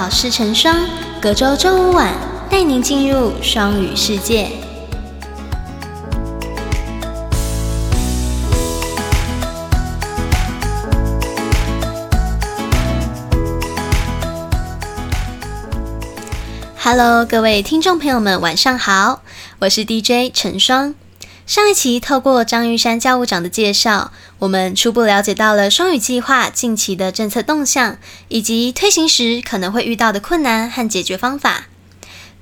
好事成双，隔周周五晚带您进入双语世界。Hello，各位听众朋友们，晚上好，我是 DJ 陈双。上一期透过张玉山教务长的介绍，我们初步了解到了双语计划近期的政策动向，以及推行时可能会遇到的困难和解决方法。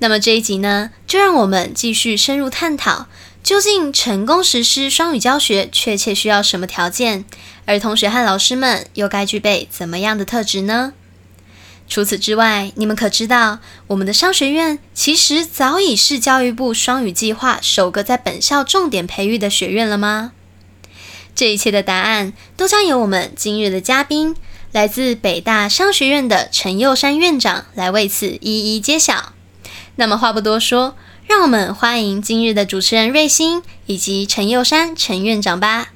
那么这一集呢，就让我们继续深入探讨，究竟成功实施双语教学确切需要什么条件，而同学和老师们又该具备怎么样的特质呢？除此之外，你们可知道，我们的商学院其实早已是教育部双语计划首个在本校重点培育的学院了吗？这一切的答案都将由我们今日的嘉宾，来自北大商学院的陈佑山院长来为此一一揭晓。那么话不多说，让我们欢迎今日的主持人瑞星以及陈佑山陈院长吧。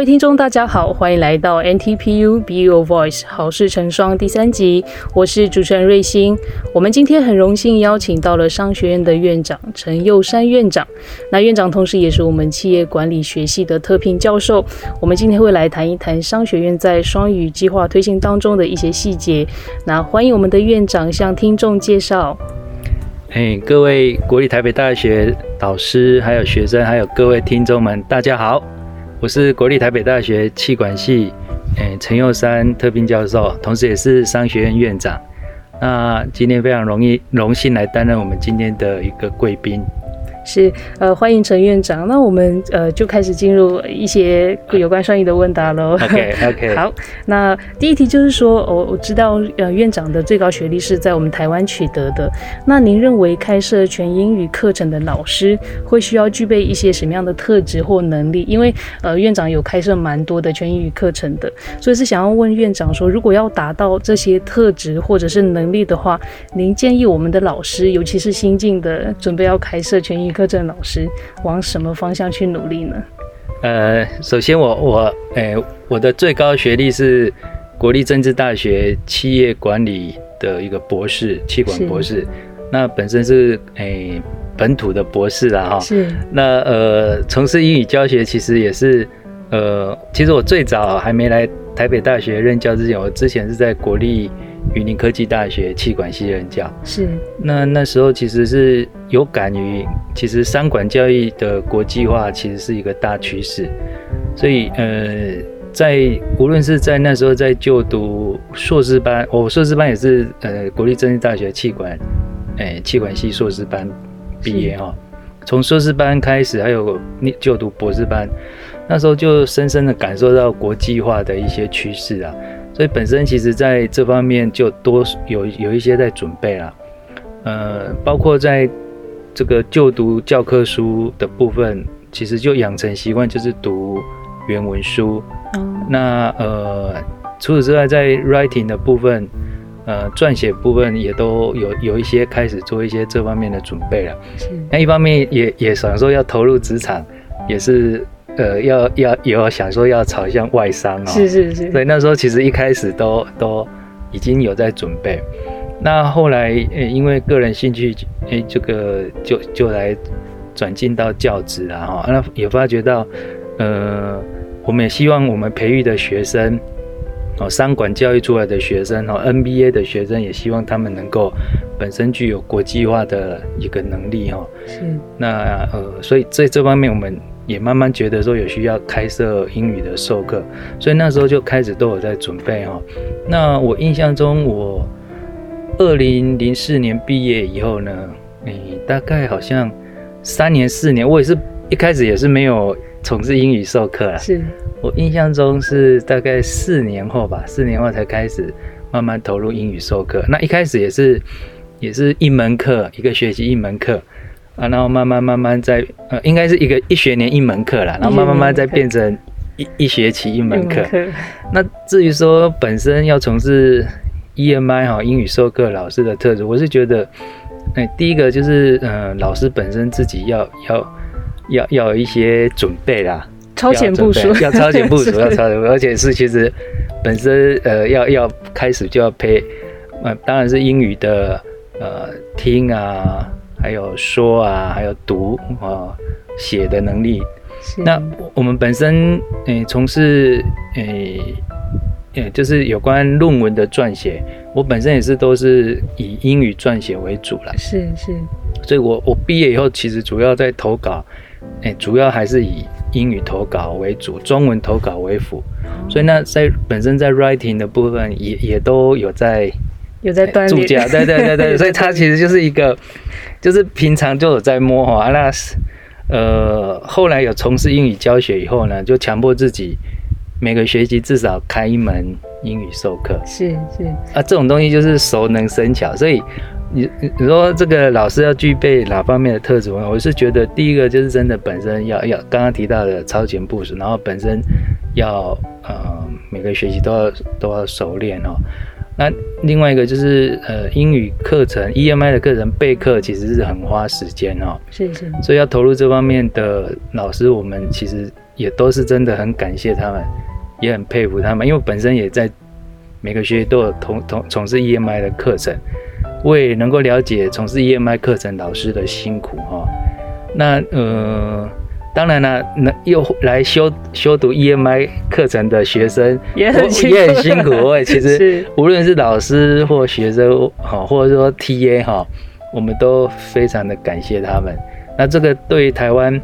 各位听众，大家好，欢迎来到 NTPU Be Your Voice 好事成双第三集，我是主持人瑞星。我们今天很荣幸邀请到了商学院的院长陈佑山院长，那院长同时也是我们企业管理学系的特聘教授。我们今天会来谈一谈商学院在双语计划推行当中的一些细节。那欢迎我们的院长向听众介绍。哎，各位国立台北大学导师、还有学生、还有各位听众们，大家好。我是国立台北大学气管系，诶，陈佑山特聘教授，同时也是商学院院长。那今天非常容易荣幸来担任我们今天的一个贵宾。是，呃，欢迎陈院长。那我们呃就开始进入一些有关双语的问答喽。OK，OK。好，那第一题就是说，我我知道呃院长的最高学历是在我们台湾取得的。那您认为开设全英语课程的老师会需要具备一些什么样的特质或能力？因为呃院长有开设蛮多的全英语课程的，所以是想要问院长说，如果要达到这些特质或者是能力的话，您建议我们的老师，尤其是新进的准备要开设全英语。课程老师往什么方向去努力呢？呃，首先我我诶，我的最高学历是国立政治大学企业管理的一个博士，气管博士。那本身是诶本土的博士啦，哈。是。那呃，从事英语教学其实也是呃，其实我最早还没来台北大学任教之前，我之前是在国立。云林科技大学气管系任教。是，那那时候其实是有感于，其实三管教育的国际化其实是一个大趋势，所以呃，在无论是在那时候在就读硕士班，我硕士班也是呃国立政治大学气管，诶气管系硕士班毕业哈，从硕士班开始，还有就读博士班，那时候就深深的感受到国际化的一些趋势啊。所以本身其实在这方面就多有有一些在准备了，呃，包括在这个就读教科书的部分，其实就养成习惯，就是读原文书。那呃，除此之外，在 writing 的部分，呃，撰写部分也都有有一些开始做一些这方面的准备了。那一方面也也想说要投入职场，也是。呃，要要有想说要朝向外商哦，是是是，所以那时候其实一开始都都已经有在准备，那后来呃因为个人兴趣，哎这个就就来转进到教职了哈，那也发觉到，呃，我们也希望我们培育的学生，哦，商管教育出来的学生哦，NBA 的学生也希望他们能够本身具有国际化的一个能力哈，是，那呃，所以在这方面我们。也慢慢觉得说有需要开设英语的授课，所以那时候就开始都有在准备哈。那我印象中，我二零零四年毕业以后呢，诶，大概好像三年四年，我也是一开始也是没有从事英语授课啦。是我印象中是大概四年后吧，四年后才开始慢慢投入英语授课。那一开始也是也是一门课，一个学期一门课。啊，然后慢慢慢慢再呃，应该是一个一学年一门课啦，然后慢慢慢再变成一一学期一门课。那至于说本身要从事 EMI 哈英语授课老师的特质，我是觉得，哎，第一个就是呃，老师本身自己要要要要有一些准备啦，超前部署，要超前部署，要超前，而且是其实本身呃要要开始就要配，呃，当然是英语的呃听啊，还有说啊，还有读啊写的能力。那我们本身诶从事诶诶就是有关论文的撰写，我本身也是都是以英语撰写为主了。是是，所以我我毕业以后其实主要在投稿，诶主要还是以英语投稿为主，中文投稿为辅。所以那在本身在 writing 的部分也也都有在有在锻炼，对对对对，所以他其实就是一个就是平常就有在摸哈那是。呃，后来有从事英语教学以后呢，就强迫自己每个学期至少开一门英语授课。是是啊，这种东西就是熟能生巧，所以你你说这个老师要具备哪方面的特质？我是觉得第一个就是真的本身要要刚刚提到的超前部署，然后本身要呃每个学期都要都要熟练哦。那另外一个就是呃英语课程 EMI 的课程备课其实是很花时间哦，是是，所以要投入这方面的老师，我们其实也都是真的很感谢他们，也很佩服他们，因为本身也在每个学期都有同同从事 EMI 的课程，我也能够了解从事 EMI 课程老师的辛苦哈。那呃。当然了，那又来修修读 EMI 课程的学生也很也很辛苦。我 其实无论是老师或学生，哈，或者说 TA 哈，我们都非常的感谢他们。那这个对台湾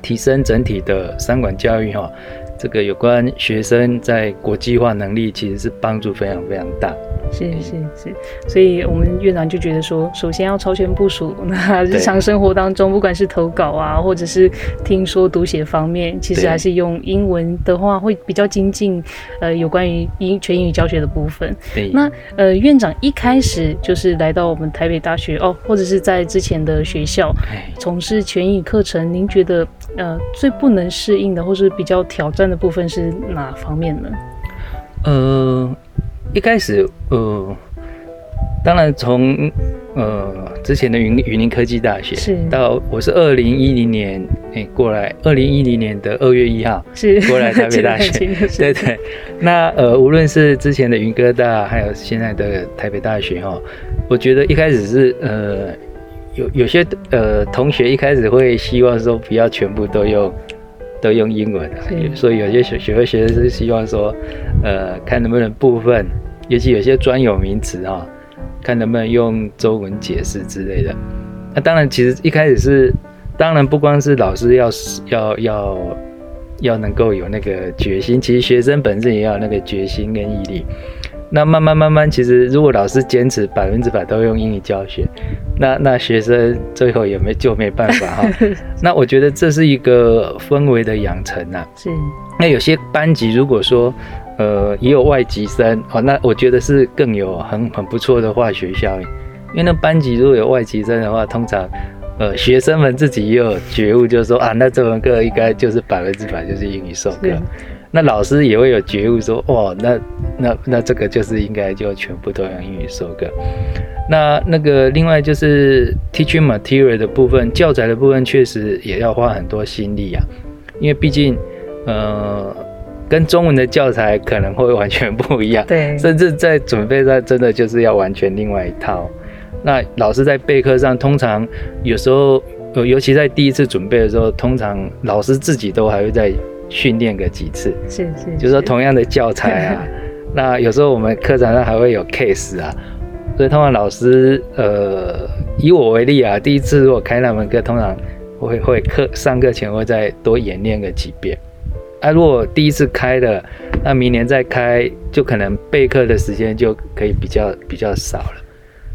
提升整体的三管教育哈，这个有关学生在国际化能力，其实是帮助非常非常大。是是是，所以我们院长就觉得说，首先要超前部署。那日常生活当中，不管是投稿啊，或者是听说读写方面，其实还是用英文的话会比较精进。呃，有关于英全英语教学的部分。对。那呃，院长一开始就是来到我们台北大学哦，或者是在之前的学校从事全英语课程，您觉得呃最不能适应的，或是比较挑战的部分是哪方面呢？呃。一开始，呃，当然从呃之前的云云林科技大学是到我是二零一零年诶过来，二零一零年的二月一号是过来台北 大学，对对。那呃无论是之前的云科大，还有现在的台北大学哈，我觉得一开始是呃有有些呃同学一开始会希望说不要全部都用。都用英文的，所以有些学学会学生是希望说，呃，看能不能部分，尤其有些专有名词哈，看能不能用中文解释之类的。那当然，其实一开始是，当然不光是老师要要要要能够有那个决心，其实学生本身也要那个决心跟毅力。那慢慢慢慢，其实如果老师坚持百分之百都用英语教学，那那学生最后也没就没办法哈。那我觉得这是一个氛围的养成呐。是。那有些班级如果说呃也有外籍生哦，那我觉得是更有很很不错的化学效应。因为那班级如果有外籍生的话，通常呃学生们自己也有觉悟，就是说啊，那这门课应该就是百分之百就是英语授课。那老师也会有觉悟，说哦，那那那这个就是应该就全部都用英语授课。那那个另外就是 teaching material 的部分，教材的部分确实也要花很多心力啊，因为毕竟呃跟中文的教材可能会完全不一样，对，甚至在准备上真的就是要完全另外一套。那老师在备课上，通常有时候呃，尤其在第一次准备的时候，通常老师自己都还会在。训练个几次，是是，就是说同样的教材啊，那有时候我们课堂上还会有 case 啊，所以通常老师，呃，以我为例啊，第一次如果开那门课，通常会会课上课前会再多演练个几遍，啊，如果第一次开的，那明年再开，就可能备课的时间就可以比较比较少了，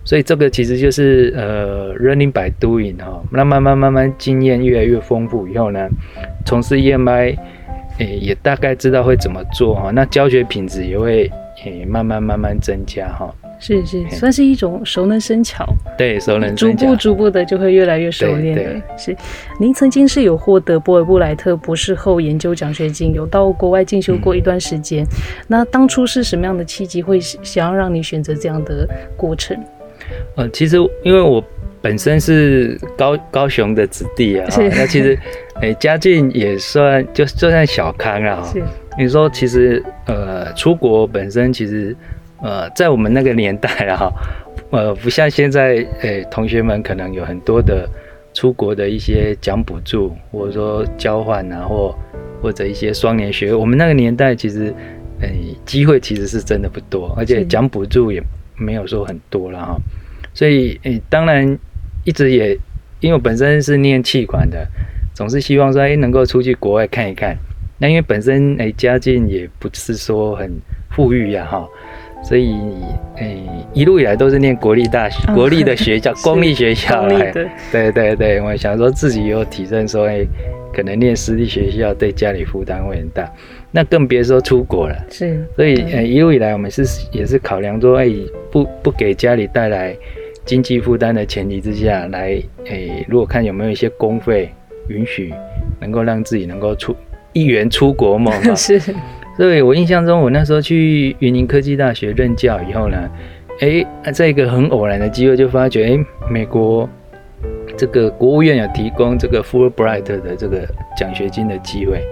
所以这个其实就是呃，learning by doing 哈，那慢慢慢慢经验越来越丰富以后呢，从事 EMI。诶，也大概知道会怎么做哈，那教学品质也会诶慢慢慢慢增加哈。是是，算是一种熟能生巧。对，熟能生巧，逐步逐步的就会越来越熟练的。是，您曾经是有获得波尔布莱特博士后研究奖学金，有到国外进修过一段时间。那当初是什么样的契机会想要让你选择这样的过程？呃，其实因为我本身是高高雄的子弟啊，那其实诶家境也算就就算小康了哈。你说其实呃出国本身其实呃在我们那个年代啊，呃不像现在诶同学们可能有很多的出国的一些奖补助或者说交换啊或或者一些双年学，我们那个年代其实诶机会其实是真的不多，而且奖补助也没有说很多了哈。所以诶当然一直也因为我本身是念气管的，总是希望说哎能够出去国外看一看。那因为本身哎家境也不是说很富裕呀哈，所以哎一路以来都是念国立大学、国立的学校、公立学校来。对对对，我想说自己有体证说哎，可能念私立学校对家里负担会很大，那更别说出国了。是，所以哎一路以来我们是也是考量说哎不不给家里带来经济负担的前提之下来诶，如果看有没有一些公费允许能够让自己能够出。一元出国梦是，所以我印象中，我那时候去云林科技大学任教以后呢，哎，在一个很偶然的机会就发觉，哎，美国这个国务院有提供这个 Fulbright 的这个奖学金的机会，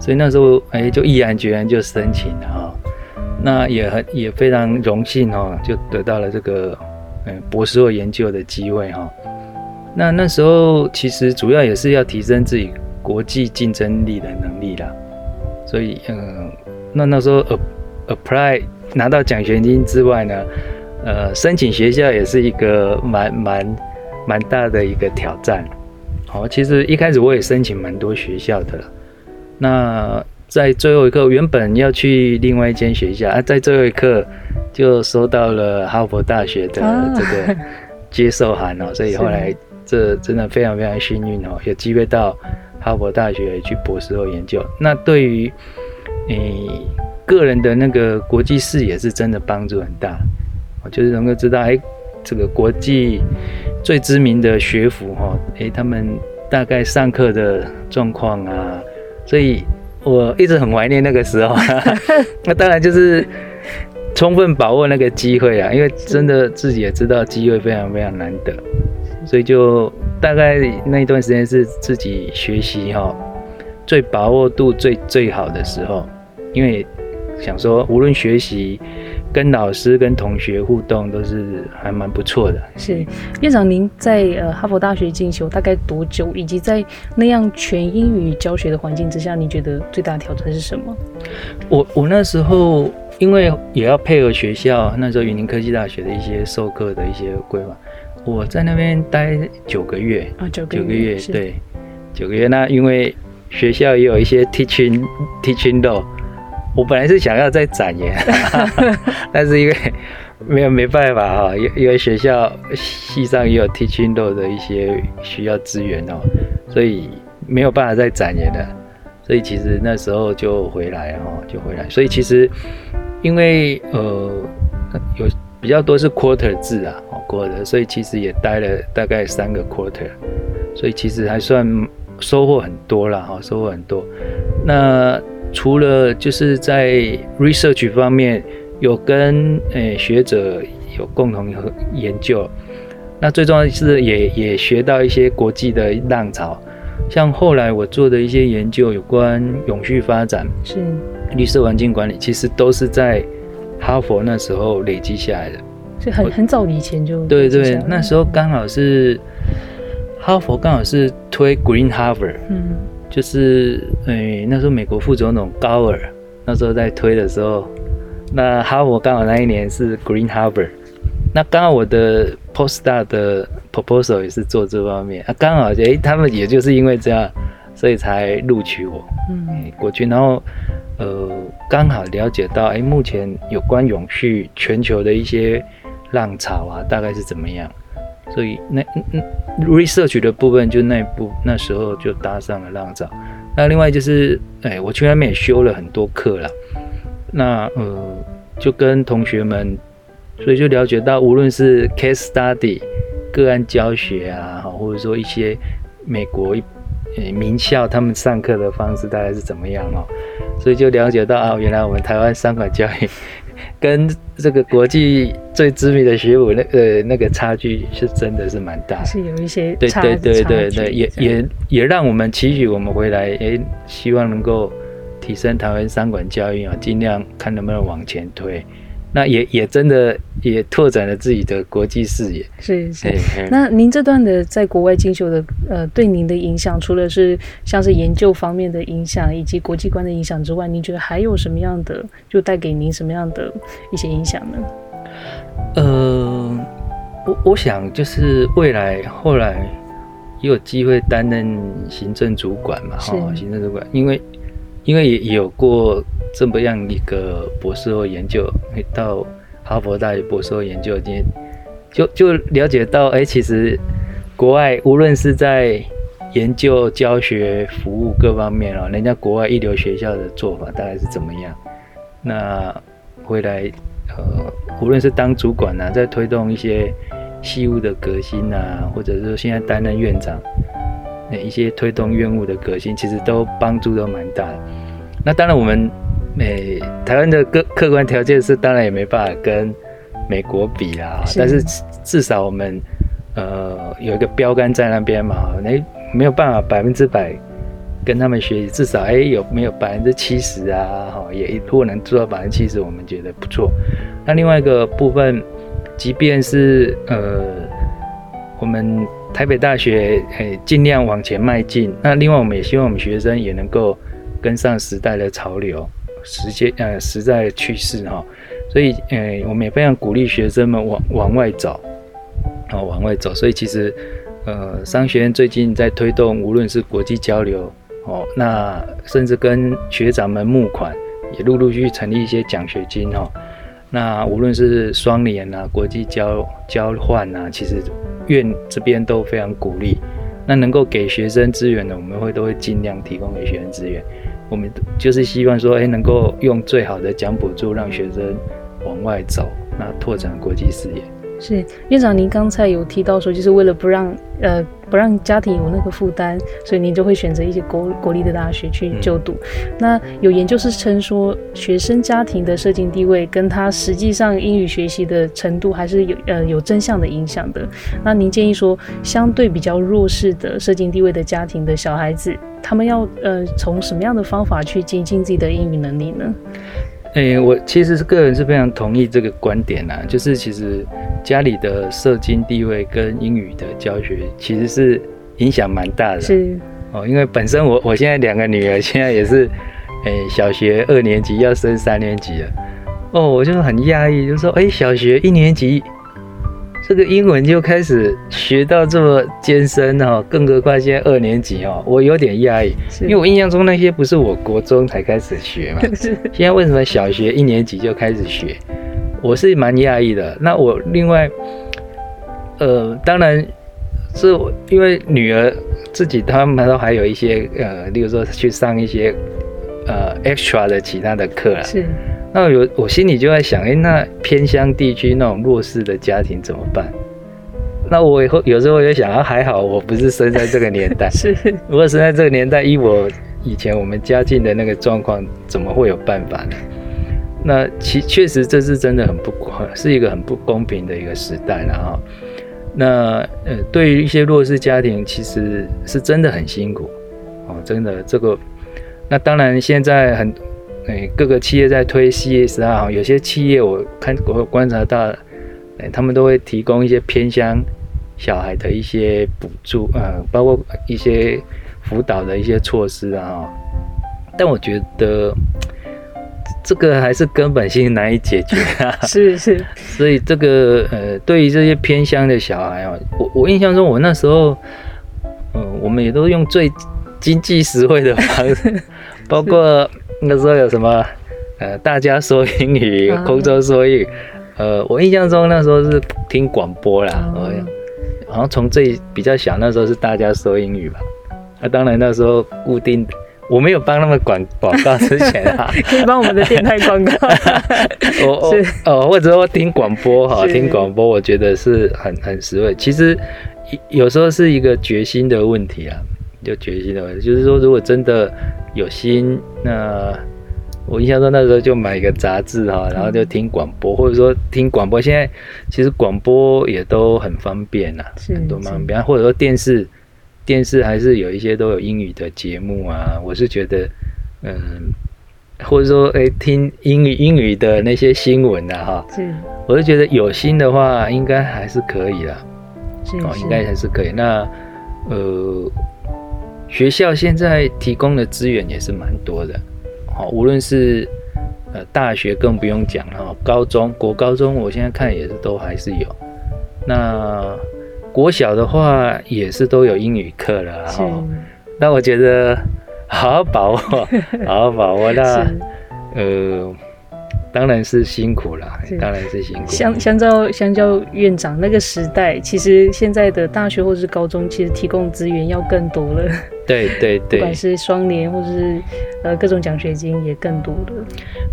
所以那时候哎就毅然决然就申请了哈，那也很也非常荣幸哦，就得到了这个嗯博士后研究的机会哈。那那时候其实主要也是要提升自己。国际竞争力的能力啦，所以嗯，那那时候 apply 拿到奖学金之外呢，呃，申请学校也是一个蛮蛮蛮大的一个挑战。好，其实一开始我也申请蛮多学校的了。那在最后一刻，原本要去另外一间学校啊，在最后一刻就收到了哈佛大学的这个接受函哦，所以后来这真的非常非常幸运哦，有机会到。哈佛大学去博士后研究，那对于你个人的那个国际视野是真的帮助很大。我就是能够知道，哎，这个国际最知名的学府哈，哎，他们大概上课的状况啊，所以我一直很怀念那个时候。那当然就是充分把握那个机会啊，因为真的自己也知道机会非常非常难得。所以就大概那一段时间是自己学习哈最把握度最最好的时候，因为想说无论学习跟老师跟同学互动都是还蛮不错的。是院长，您在呃哈佛大学进修大概多久？以及在那样全英语教学的环境之下，你觉得最大的挑战是什么？我我那时候因为也要配合学校那时候云林科技大学的一些授课的一些规划。我在那边待九个月啊，九个月，对，九个月。那因为学校也有一些 teaching teaching law，我本来是想要再展延，但是因为没有没办法哈，因因为学校系上也有 teaching law 的一些需要资源哦，所以没有办法再展延了。所以其实那时候就回来哈，就回来。所以其实因为呃有。比较多是 quarter 制啊，，quarter，，所以其实也待了大概三个 quarter，所以其实还算收获很多了哈，收获很多。那除了就是在 research 方面有跟诶学者有共同研究，那最重要的是也也学到一些国际的浪潮，像后来我做的一些研究有关永续发展、是。绿色环境管理，其实都是在。哈佛那时候累积下来的，所以很很早以前就对对，那时候刚好是哈佛刚好是推 Green Harvard，嗯，就是诶那时候美国副总统高尔那时候在推的时候，那哈佛刚好那一年是 Green Harvard，那刚好我的 Postdoc 的 proposal 也是做这方面啊，刚好诶他们也就是因为这样，所以才录取我，嗯，过去，然后。呃，刚好了解到，哎，目前有关永续全球的一些浪潮啊，大概是怎么样？所以那嗯 research 的部分就那部那时候就搭上了浪潮。那另外就是，哎，我去那边也修了很多课了。那呃，就跟同学们所以就了解到，无论是 case study 个案教学啊，或者说一些美国呃名校他们上课的方式大概是怎么样哦，所以就了解到啊，原来我们台湾商管教育跟这个国际最知名的学府那呃那个差距是真的是蛮大，是有一些对对对对对，也也也让我们期许我们回来，哎，希望能够提升台湾商管教育啊，尽量看能不能往前推。那也也真的也拓展了自己的国际视野。是是。那您这段的在国外进修的，呃，对您的影响，除了是像是研究方面的影响，以及国际观的影响之外，您觉得还有什么样的，就带给您什么样的一些影响呢？呃，我我想就是未来后来也有机会担任行政主管嘛，哈，行政主管，因为因为也有过。这么样一个博士后研究，到哈佛大学博士后研究，今天就就了解到，哎，其实国外无论是在研究、教学、服务各方面哦，人家国外一流学校的做法大概是怎么样？那回来，呃，无论是当主管呐，在推动一些系务的革新呐，或者是现在担任院长，那一些推动院务的革新，其实都帮助都蛮大的。那当然我们。美台湾的客客观条件是，当然也没办法跟美国比啦。但是至少我们呃有一个标杆在那边嘛，你没有办法百分之百跟他们学习，至少哎有没有百分之七十啊？哈，也如果能做到百分之七十，我们觉得不错。那另外一个部分，即便是呃我们台北大学诶尽量往前迈进，那另外我们也希望我们学生也能够跟上时代的潮流。时间呃时代趋势哈，所以呃我们也非常鼓励学生们往往外走，哦往外走。所以其实呃商学院最近在推动，无论是国际交流哦，那甚至跟学长们募款，也陆陆续续成立一些奖学金哈。那无论是双联啊、国际交交换啊，其实院这边都非常鼓励。那能够给学生资源的，我们会都会尽量提供给学生资源。我们就是希望说，哎，能够用最好的奖补助，让学生往外走，那拓展国际视野。是院长，您刚才有提到说，就是为了不让呃不让家庭有那个负担，所以您就会选择一些国国立的大学去就读。那有研究是称说，学生家庭的社经地位跟他实际上英语学习的程度还是有呃有正向的影响的。那您建议说，相对比较弱势的社经地位的家庭的小孩子，他们要呃从什么样的方法去精进自己的英语能力呢？哎，我其实是个人是非常同意这个观点啊，就是其实家里的社经地位跟英语的教学其实是影响蛮大的。是哦，因为本身我我现在两个女儿现在也是，哎，小学二年级要升三年级了，哦，我就很讶异，就说，哎，小学一年级。这个英文就开始学到这么艰深哦，更何况现在二年级哦，我有点压抑，因为我印象中那些不是我国中才开始学嘛，现在为什么小学一年级就开始学？我是蛮压抑的。那我另外，呃，当然是因为女儿自己，他们都还有一些呃，例如说去上一些呃 extra 的其他的课啊。是。那有我心里就在想，哎，那偏乡地区那种弱势的家庭怎么办？那我以后有时候也想，啊，还好我不是生在这个年代。是，如果生在这个年代，以我以前我们家境的那个状况，怎么会有办法呢？那其确实这是真的很不公，是一个很不公平的一个时代了哈。那呃，对于一些弱势家庭，其实是真的很辛苦哦，真的这个。那当然现在很。哎，各个企业在推 CSR，有些企业我看我观察到，哎，他们都会提供一些偏乡小孩的一些补助，呃，包括一些辅导的一些措施啊。但我觉得这个还是根本性难以解决啊。是是。所以这个呃，对于这些偏乡的小孩啊，我我印象中我那时候，嗯，我们也都用最经济实惠的方式，包括。那时候有什么？呃，大家说英语，空中说英语。呃，我印象中那时候是听广播啦，好像从最比较小那时候是大家说英语吧。那当然那时候固定我没有帮他们广广告之前啊，可以帮我们的电台广告。我我哦，或者说听广播哈，是听广播，我觉得是很很实惠。其实有有时候是一个决心的问题啊，就决心的问题，就是说如果真的有心，那我印象中那时候就买一个杂志哈，然后就听广播，或者说听广播。现在其实广播也都很方便呐、是很多方便，或者说电视。电视还是有一些都有英语的节目啊，我是觉得，嗯，或者说，哎，听英语英语的那些新闻啊，哈，是我是觉得有心的话，应该还是可以啦，是哦，应该还是可以。那，呃，学校现在提供的资源也是蛮多的，好，无论是呃大学更不用讲了，哈，高中国高中，我现在看也是都还是有，那。国小的话也是都有英语课了哈，那我觉得好好把握，好好把握。那呃，当然是辛苦了，当然是辛苦。相相较相较院长那个时代，其实现在的大学或者是高中，其实提供资源要更多了。对对对，不管是双联或者是呃各种奖学金也更多了。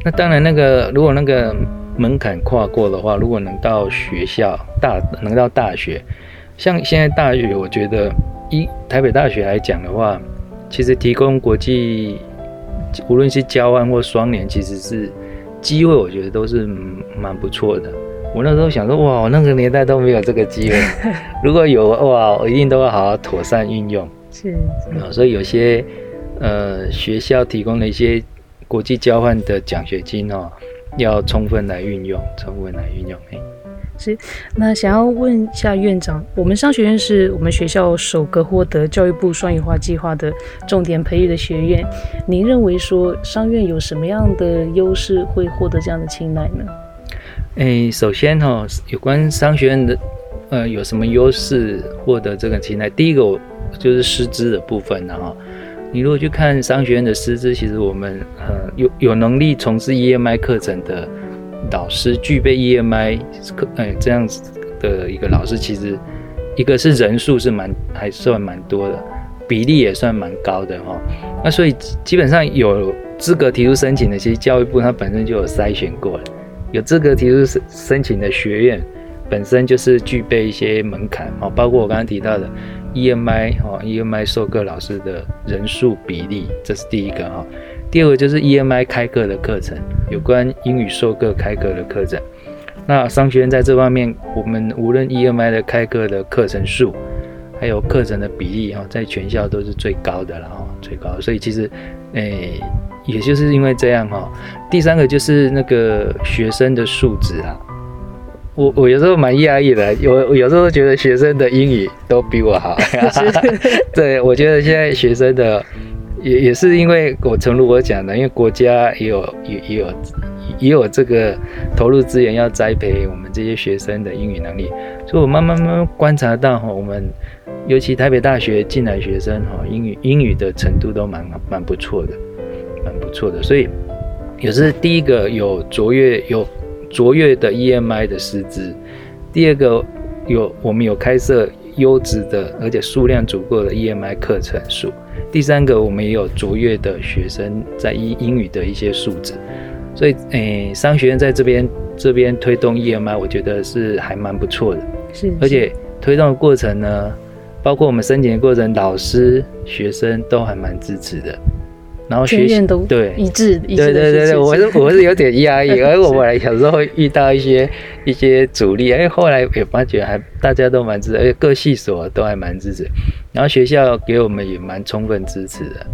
那当然，那个如果那个门槛跨过的话，如果能到学校大，能到大学。像现在大学，我觉得一台北大学来讲的话，其实提供国际，无论是交换或双联，其实是机会，我觉得都是蛮不错的。我那时候想说，哇，我那个年代都没有这个机会，如果有哇，我一定都要好好妥善运用。是啊，所以有些呃学校提供的一些国际交换的奖学金哦，要充分来运用，充分来运用。是，那想要问一下院长，我们商学院是我们学校首个获得教育部双语化计划的重点培育的学院。您认为说商院有什么样的优势会获得这样的青睐呢？诶，首先哈，有关商学院的呃有什么优势获得这个青睐？第一个就是师资的部分哈。你如果去看商学院的师资，其实我们呃有有能力从事 EMI 课程的。老师具备 EMI 课，哎，这样子的一个老师，其实一个是人数是蛮还算蛮多的，比例也算蛮高的哈。那所以基本上有资格提出申请的，其实教育部它本身就有筛选过了，有资格提出申申请的学院本身就是具备一些门槛哈，包括我刚刚提到的 EMI 哈，EMI 授课老师的人数比例，这是第一个哈。第二个就是 EMI 开课的课程，有关英语授课开课的课程。那商学院在这方面，我们无论 EMI 的开课的课程数，还有课程的比例哈，在全校都是最高的了哈，最高。所以其实，诶，也就是因为这样哈。第三个就是那个学生的素质啊，我我有时候蛮压抑的，有有时候觉得学生的英语都比我好。对，我觉得现在学生的。也也是因为我诚如我讲的，因为国家也有也也有也有这个投入资源要栽培我们这些学生的英语能力，所以我慢慢慢慢观察到哈，我们尤其台北大学进来学生哈，英语英语的程度都蛮蛮不错的，蛮不错的，所以也是第一个有卓越有卓越的 EMI 的师资，第二个有我们有开设优质的而且数量足够的 EMI 课程数。第三个，我们也有卓越的学生在英英语的一些素质，所以诶，商学院在这边这边推动 EMI，我觉得是还蛮不错的。是，而且推动的过程呢，包括我们申请的过程，老师、学生都还蛮支持的。然后学院都对。一致，对对对对，我是我是有点 压抑，而我本来小时候会遇到一些一些阻力，哎，后来也发觉还大家都蛮支持，而且各系所都还蛮支持，然后学校给我们也蛮充分支持的。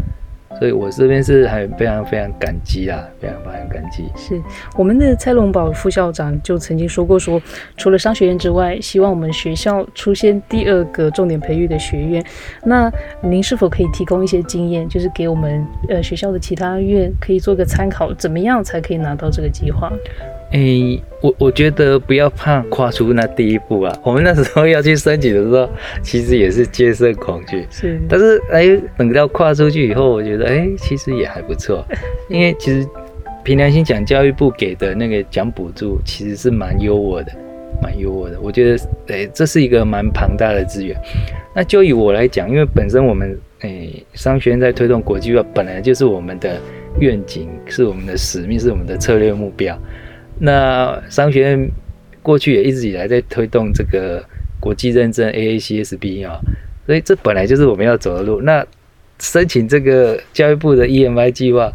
所以我这边是还非常非常感激啊，非常非常感激。是我们的蔡龙宝副校长就曾经说过，说除了商学院之外，希望我们学校出现第二个重点培育的学院。那您是否可以提供一些经验，就是给我们呃学校的其他院可以做个参考，怎么样才可以拿到这个计划？诶，我我觉得不要怕跨出那第一步啊。我们那时候要去申请的时候，其实也是接受恐惧，是。但是哎，等到跨出去以后，我觉得哎，其实也还不错。因为其实凭良心讲，教育部给的那个奖补助其实是蛮优渥的，蛮优渥的。我觉得哎，这是一个蛮庞大的资源。那就以我来讲，因为本身我们诶，商学院在推动国际化，本来就是我们的愿景，是我们的使命，是我们的策略目标。那商学院过去也一直以来在推动这个国际认证 AACSB 啊，所以这本来就是我们要走的路。那申请这个教育部的 EMI 计划，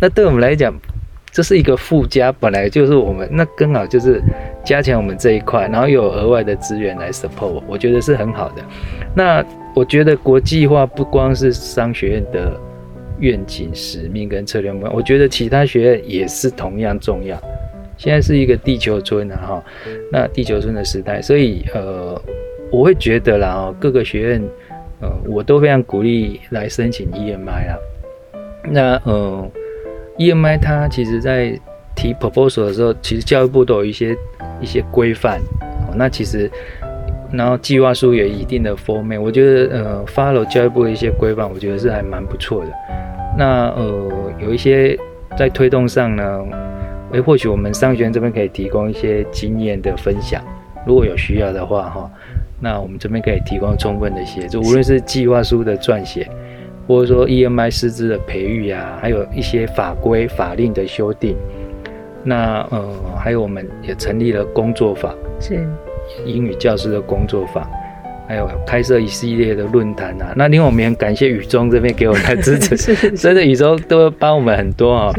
那对我们来讲，这是一个附加，本来就是我们那刚好就是加强我们这一块，然后有额外的资源来 support，我觉得是很好的。那我觉得国际化不光是商学院的愿景、使命跟策略目标，我觉得其他学院也是同样重要。现在是一个地球村啊，哈，那地球村的时代，所以呃，我会觉得啦，哦，各个学院，呃，我都非常鼓励来申请 EMI 啦。那呃，EMI 它其实在提 proposal 的时候，其实教育部都有一些一些规范，那其实然后计划书有一定的 format，我觉得呃，follow 教育部的一些规范，我觉得是还蛮不错的。那呃，有一些在推动上呢。诶，或许我们商学院这边可以提供一些经验的分享，如果有需要的话，哈，那我们这边可以提供充分的协助，无论是计划书的撰写，或者说 EMI 师资的培育啊，还有一些法规法令的修订，那呃，还有我们也成立了工作坊，是英语教师的工作坊，还有开设一系列的论坛啊。那另外我们也感谢雨中这边给我们的支持 真的雨中都帮我们很多啊。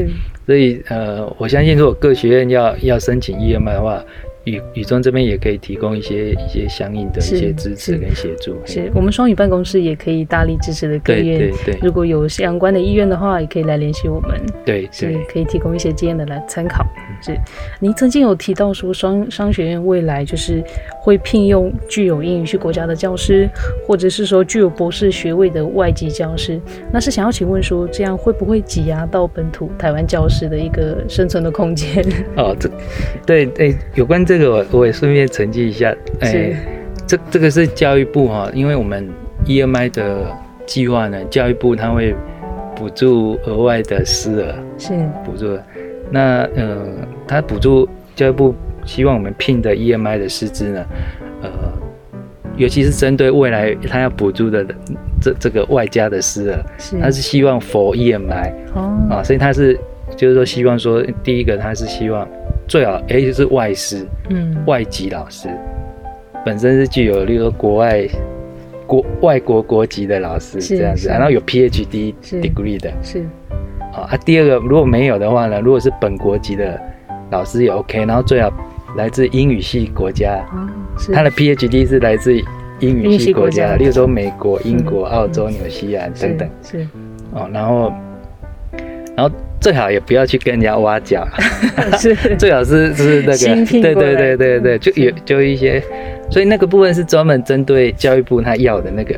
所以，呃，我相信，如果各学院要要申请 EMI 的话，宇宇中这边也可以提供一些一些相应的一些支持跟协助。是我们双语办公室也可以大力支持的各院。对对对。如果有相关的意愿的话，也可以来联系我们。对，是可以提供一些经验的来参考。是，您曾经有提到说，双商学院未来就是会聘用具有英语系国家的教师，或者是说具有博士学位的外籍教师。那是想要请问说，这样会不会挤压到本土台湾教师的一个生存的空间？哦，这，对对，有关这个，我我也顺便澄清一下。哎，这这个是教育部哈，因为我们 EMI 的计划呢，教育部它会补助额外的师额，是补助。那呃，他补助教育部希望我们聘的 EMI 的师资呢，呃，尤其是针对未来他要补助的这这个外加的师额，他是希望 for EMI 哦啊，所以他是就是说希望说，第一个他是希望最好哎就是外师，嗯，外籍老师本身是具有例如说国外国外国国籍的老师这样子，然后有 PhD degree 的，是。啊，第二个如果没有的话呢？如果是本国籍的老师也 OK，然后最好来自英语系国家，他的 PhD 是来自英语系国家，例如说美国、英国、澳洲、纽西兰等等。是。哦，然后然后最好也不要去跟人家挖角，是。最好是是那个，对对对对对，就有就一些。所以那个部分是专门针对教育部他要的那个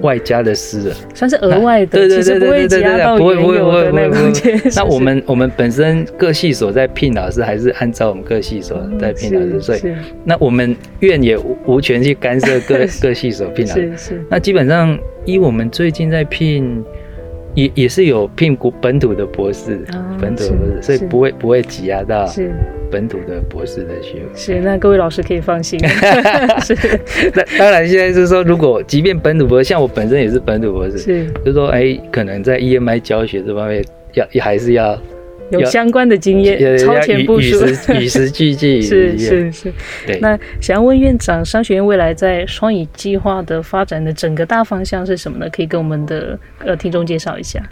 外加的师的，算是额外的，对对对对对不会不会不会不会。那 我们我们本身各系所在聘老师还是按照我们各系所在聘老师，所以那我们院也无权去干涉各 各系所聘老师。那基本上依我们最近在聘。也也是有聘国本土的博士，本土的博士，所以不会不会挤压到本土的博士的学位。是，那各位老师可以放心。是，那当然现在是说，如果即便本土博士，像我本身也是本土博士，是，就说哎，可能在 EMI 教学这方面要也还是要。有相关的经验，超前部署，与时俱进。是是是。对。那想要问院长，商学院未来在双语计划的发展的整个大方向是什么呢？可以跟我们的呃听众介绍一下。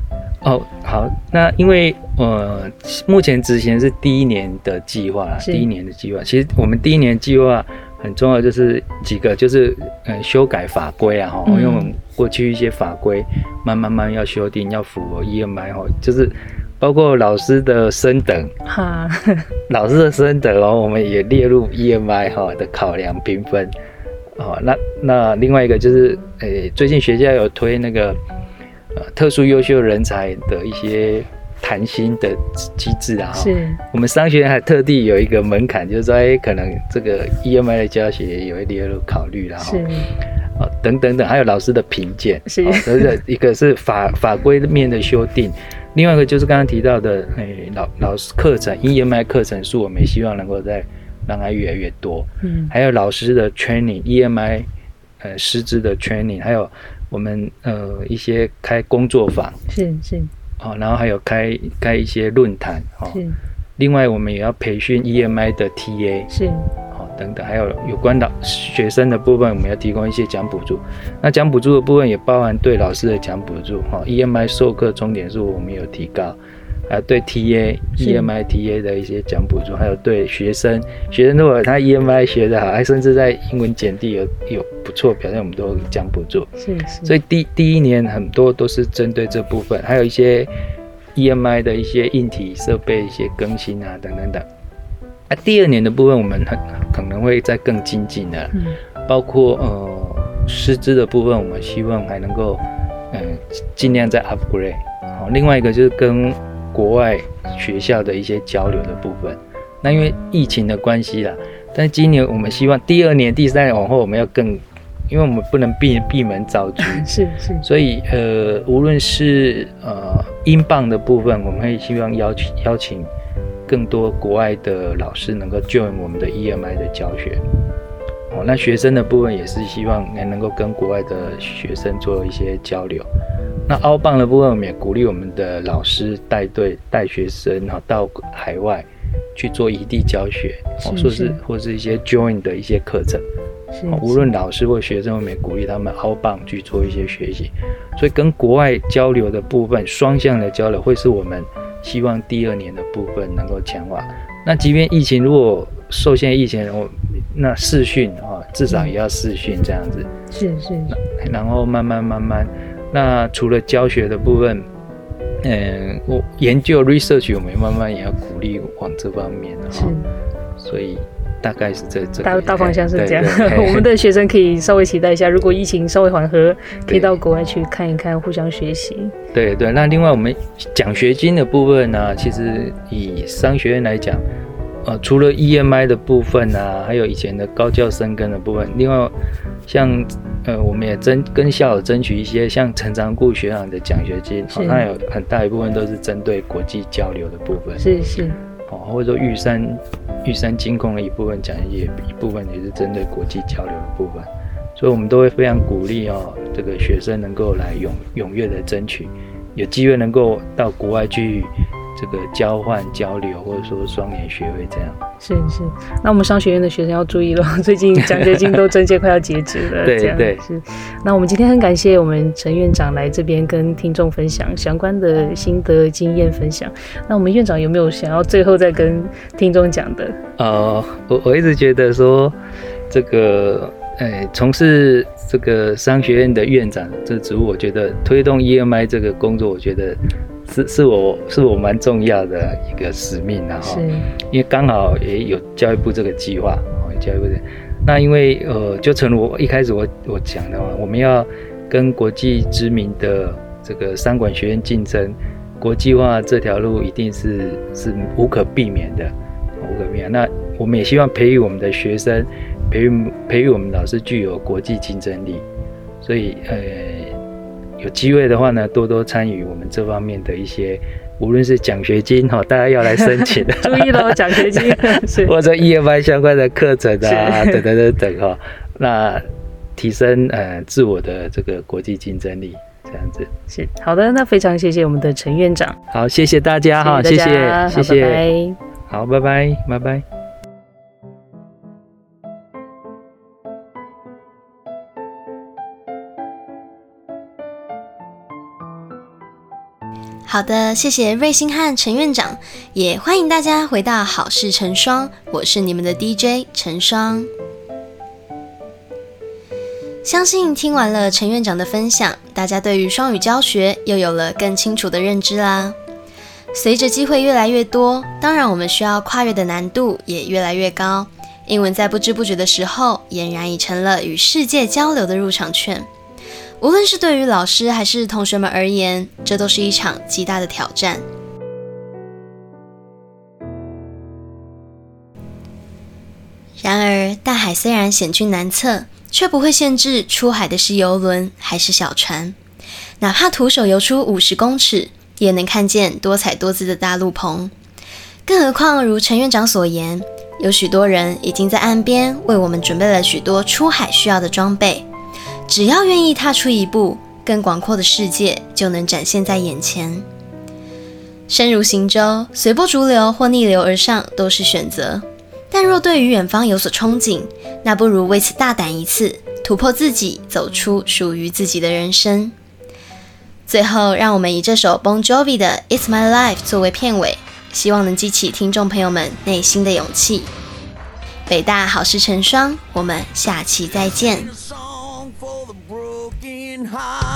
哦，好。那因为呃，目前执行是第一年的计划，第一年的计划。其实我们第一年计划很重要，就是几个，就是呃修改法规啊，哈，因为我们过去一些法规慢慢慢要修订，要符合 EMI 哈，就是。包括老师的升等，哈，老师的升等哦，我们也列入 EMI 哈的考量评分，哦，那那另外一个就是，诶，最近学校有推那个呃特殊优秀人才的一些谈薪的机制啊，是，我们商学院还特地有一个门槛，就是说，哎，可能这个 EMI 的教学也会列入考虑了哈，是，哦，等等等，还有老师的评鉴，是，而且一个是法法规面的修订。另外一个就是刚刚提到的，诶，老老师课程 EMI 课程是，我们希望能够再让它越来越多。嗯，还有老师的 training EMI，呃，师资的 training，还有我们呃一些开工作坊，是是，哦，然后还有开开一些论坛，哦，是另外我们也要培训 EMI 的 TA，是哦等等，还有有关老学生的部分，我们要提供一些奖补助。那奖补助的部分也包含对老师的奖补助，哈、EMI 授课重点数我们有提高，还有对 TA、EMI、TA 的一些奖补助，还有对学生，学生如果他 EMI 学得好，还甚至在英文简历有有不错表现，我们都有奖补助。是是，所以第第一年很多都是针对这部分，还有一些 EMI 的一些硬体设备一些更新啊，等等等。啊，第二年的部分我们很可能会再更精进的，嗯包括呃师资的部分，我们希望还能够嗯、呃尽量再 upgrade。好，另外一个就是跟国外学校的一些交流的部分。那因为疫情的关系啦，但是今年我们希望第二年、第三年往后我们要更，因为我们不能闭闭门造车。是是所以呃，无论是呃英镑的部分，我们会希望邀请邀请更多国外的老师能够 join 我们的 EMI 的教学。哦，那学生的部分也是希望能能够跟国外的学生做一些交流。那澳棒的部分，我们也鼓励我们的老师带队带学生哈到海外去做异地教学，哦，说是或是一些 join 的一些课程。无论老师或学生，我们也鼓励他们凹棒去做一些学习，所以跟国外交流的部分，双向的交流会是我们希望第二年的部分能够强化。那即便疫情如果受限疫情，我那视讯啊，至少也要视讯这样子，是是然后慢慢慢慢，那除了教学的部分，嗯，我研究 research 我们慢慢也要鼓励往这方面哈，所以大概是这这大大方向是对这样。我们的学生可以稍微期待一下，如果疫情稍微缓和，可以到国外去看一看，互相学习。对对，那另外我们奖学金的部分呢、其实以商学院来讲，呃，除了 EMI 的部分啊，还有以前的高教生根的部分，另外像呃，我们也争跟校友争取一些像陈长固学长的奖学金，好哦，那有很大一部分都是针对国际交流的部分，是是哦，或者说玉山玉山金控的一部分奖学金，也一部分也是针对国际交流的部分，所以我们都会非常鼓励哦，这个学生能够来踊踊跃的争取，有机会能够到国外去这个交换交流，或者说双联学位这样。是是，那我们商学院的学生要注意了，最近奖学金都真届快要截止了。对对是。那我们今天很感谢我们陈院长来这边跟听众分享相关的心得经验分享。那我们院长有没有想要最后再跟听众讲的？呃，我我一直觉得说，这个，诶，从事这个商学院的院长这职务，我觉得推动 EMI 这个工作，我觉得是是我是我蛮重要的一个使命啊，哈是，因为刚好也有教育部这个计划，哦，教育部的，那因为呃，就成如我一开始我我讲的嘛，我们要跟国际知名的这个商管学院竞争，国际化这条路一定是是无可避免的，无可避免。那我们也希望培育我们的学生，培育培育我们老师具有国际竞争力，所以呃，有机会的话呢，多多参与我们这方面的一些，无论是奖学金哈，大家要来申请。注意喽，奖学金 是或者 EMI 相关的课程啊，等等等等哈，那提升呃自我的这个国际竞争力，这样子。是好的。那非常谢谢我们的陈院长，好，谢谢大家哈，谢谢谢好拜谢，拜。好，拜拜，拜拜。好的，谢谢瑞星和陈院长，也欢迎大家回到好事成双，我是你们的 DJ 陈双。相信听完了陈院长的分享，大家对于双语教学又有了更清楚的认知啦。随着机会越来越多，当然我们需要跨越的难度也越来越高。英文在不知不觉的时候，俨然已成了与世界交流的入场券。无论是对于老师还是同学们而言，这都是一场极大的挑战。然而，大海虽然险峻难测，却不会限制出海的是游轮还是小船。哪怕徒手游出五十公尺，也能看见多彩多姿的大陆棚。更何况，如陈院长所言，有许多人已经在岸边为我们准备了许多出海需要的装备。只要愿意踏出一步，更广阔的世界就能展现在眼前。身如行舟，随波逐流或逆流而上都是选择。但若对于远方有所憧憬，那不如为此大胆一次，突破自己，走出属于自己的人生。最后，让我们以这首 Bon Jovi 的《It's My Life》作为片尾，希望能激起听众朋友们内心的勇气。北大好事成双，我们下期再见。green high.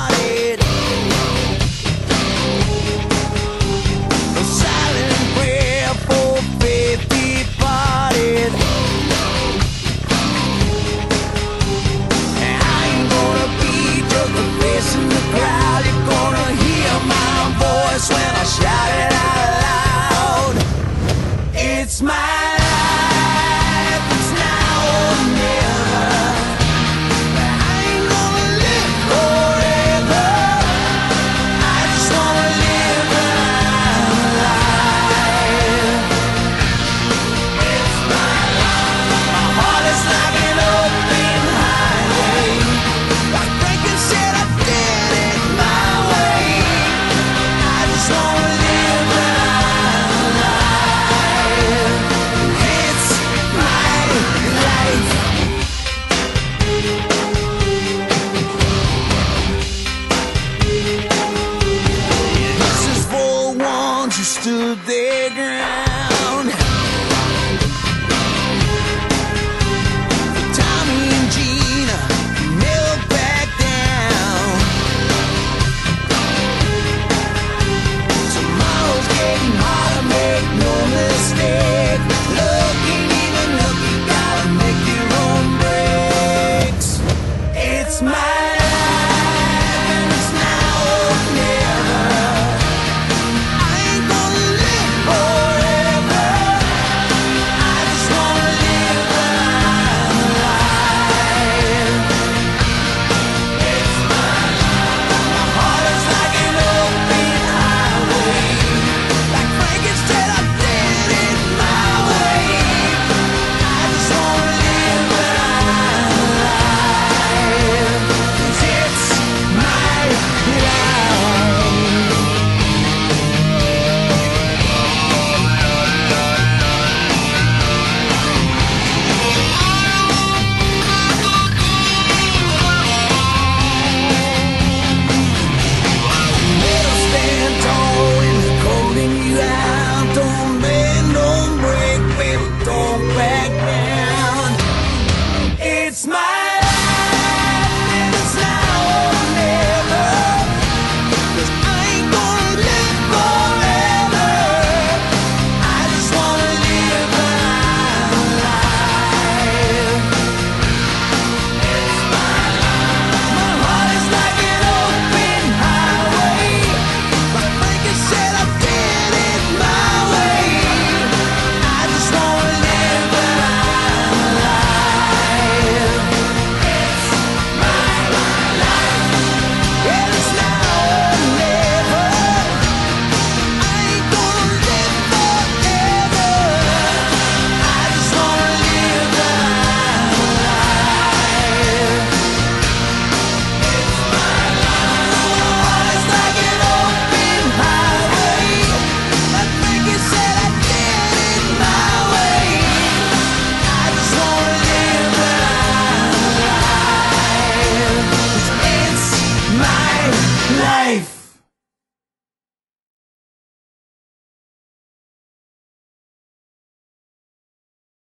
smile.